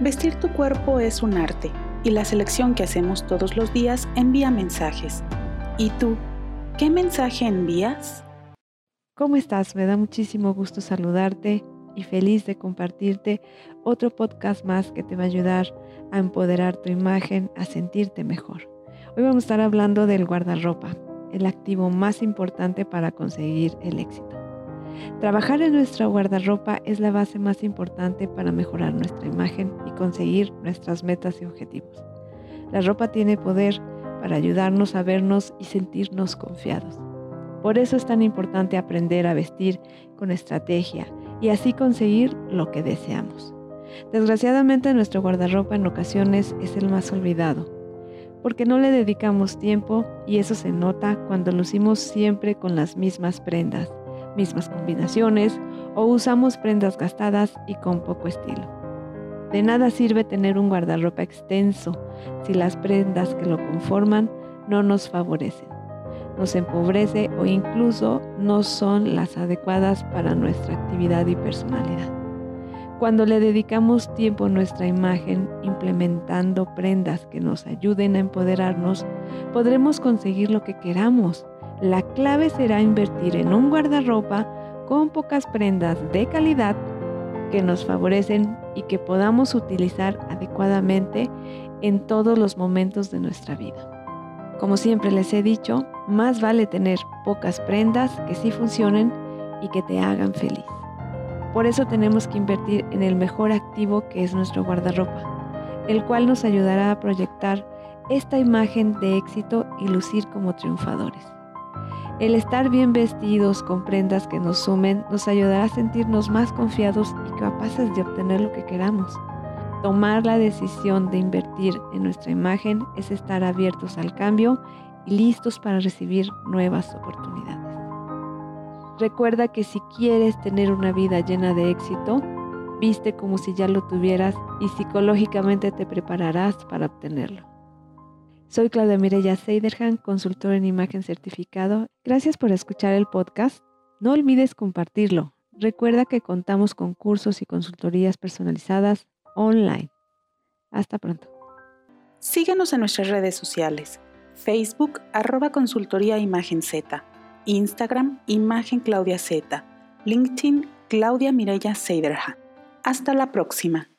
Vestir tu cuerpo es un arte y la selección que hacemos todos los días envía mensajes. ¿Y tú, qué mensaje envías? ¿Cómo estás? Me da muchísimo gusto saludarte y feliz de compartirte otro podcast más que te va a ayudar a empoderar tu imagen, a sentirte mejor. Hoy vamos a estar hablando del guardarropa, el activo más importante para conseguir el éxito. Trabajar en nuestra guardarropa es la base más importante para mejorar nuestra imagen y conseguir nuestras metas y objetivos. La ropa tiene poder para ayudarnos a vernos y sentirnos confiados. Por eso es tan importante aprender a vestir con estrategia y así conseguir lo que deseamos. Desgraciadamente nuestro guardarropa en ocasiones es el más olvidado, porque no le dedicamos tiempo y eso se nota cuando lucimos siempre con las mismas prendas mismas combinaciones o usamos prendas gastadas y con poco estilo. De nada sirve tener un guardarropa extenso si las prendas que lo conforman no nos favorecen, nos empobrece o incluso no son las adecuadas para nuestra actividad y personalidad. Cuando le dedicamos tiempo a nuestra imagen implementando prendas que nos ayuden a empoderarnos, podremos conseguir lo que queramos la clave será invertir en un guardarropa con pocas prendas de calidad que nos favorecen y que podamos utilizar adecuadamente en todos los momentos de nuestra vida. Como siempre les he dicho, más vale tener pocas prendas que sí funcionen y que te hagan feliz. Por eso tenemos que invertir en el mejor activo que es nuestro guardarropa, el cual nos ayudará a proyectar esta imagen de éxito y lucir como triunfadores. El estar bien vestidos con prendas que nos sumen nos ayudará a sentirnos más confiados y capaces de obtener lo que queramos. Tomar la decisión de invertir en nuestra imagen es estar abiertos al cambio y listos para recibir nuevas oportunidades. Recuerda que si quieres tener una vida llena de éxito, viste como si ya lo tuvieras y psicológicamente te prepararás para obtenerlo. Soy Claudia Mireya Seiderhan, consultor en imagen certificado. Gracias por escuchar el podcast. No olvides compartirlo. Recuerda que contamos con cursos y consultorías personalizadas online. Hasta pronto. Síguenos en nuestras redes sociales. Facebook, arroba Z. Instagram, Imagen Claudia Z. LinkedIn, Claudia Mireya Seiderhan. Hasta la próxima.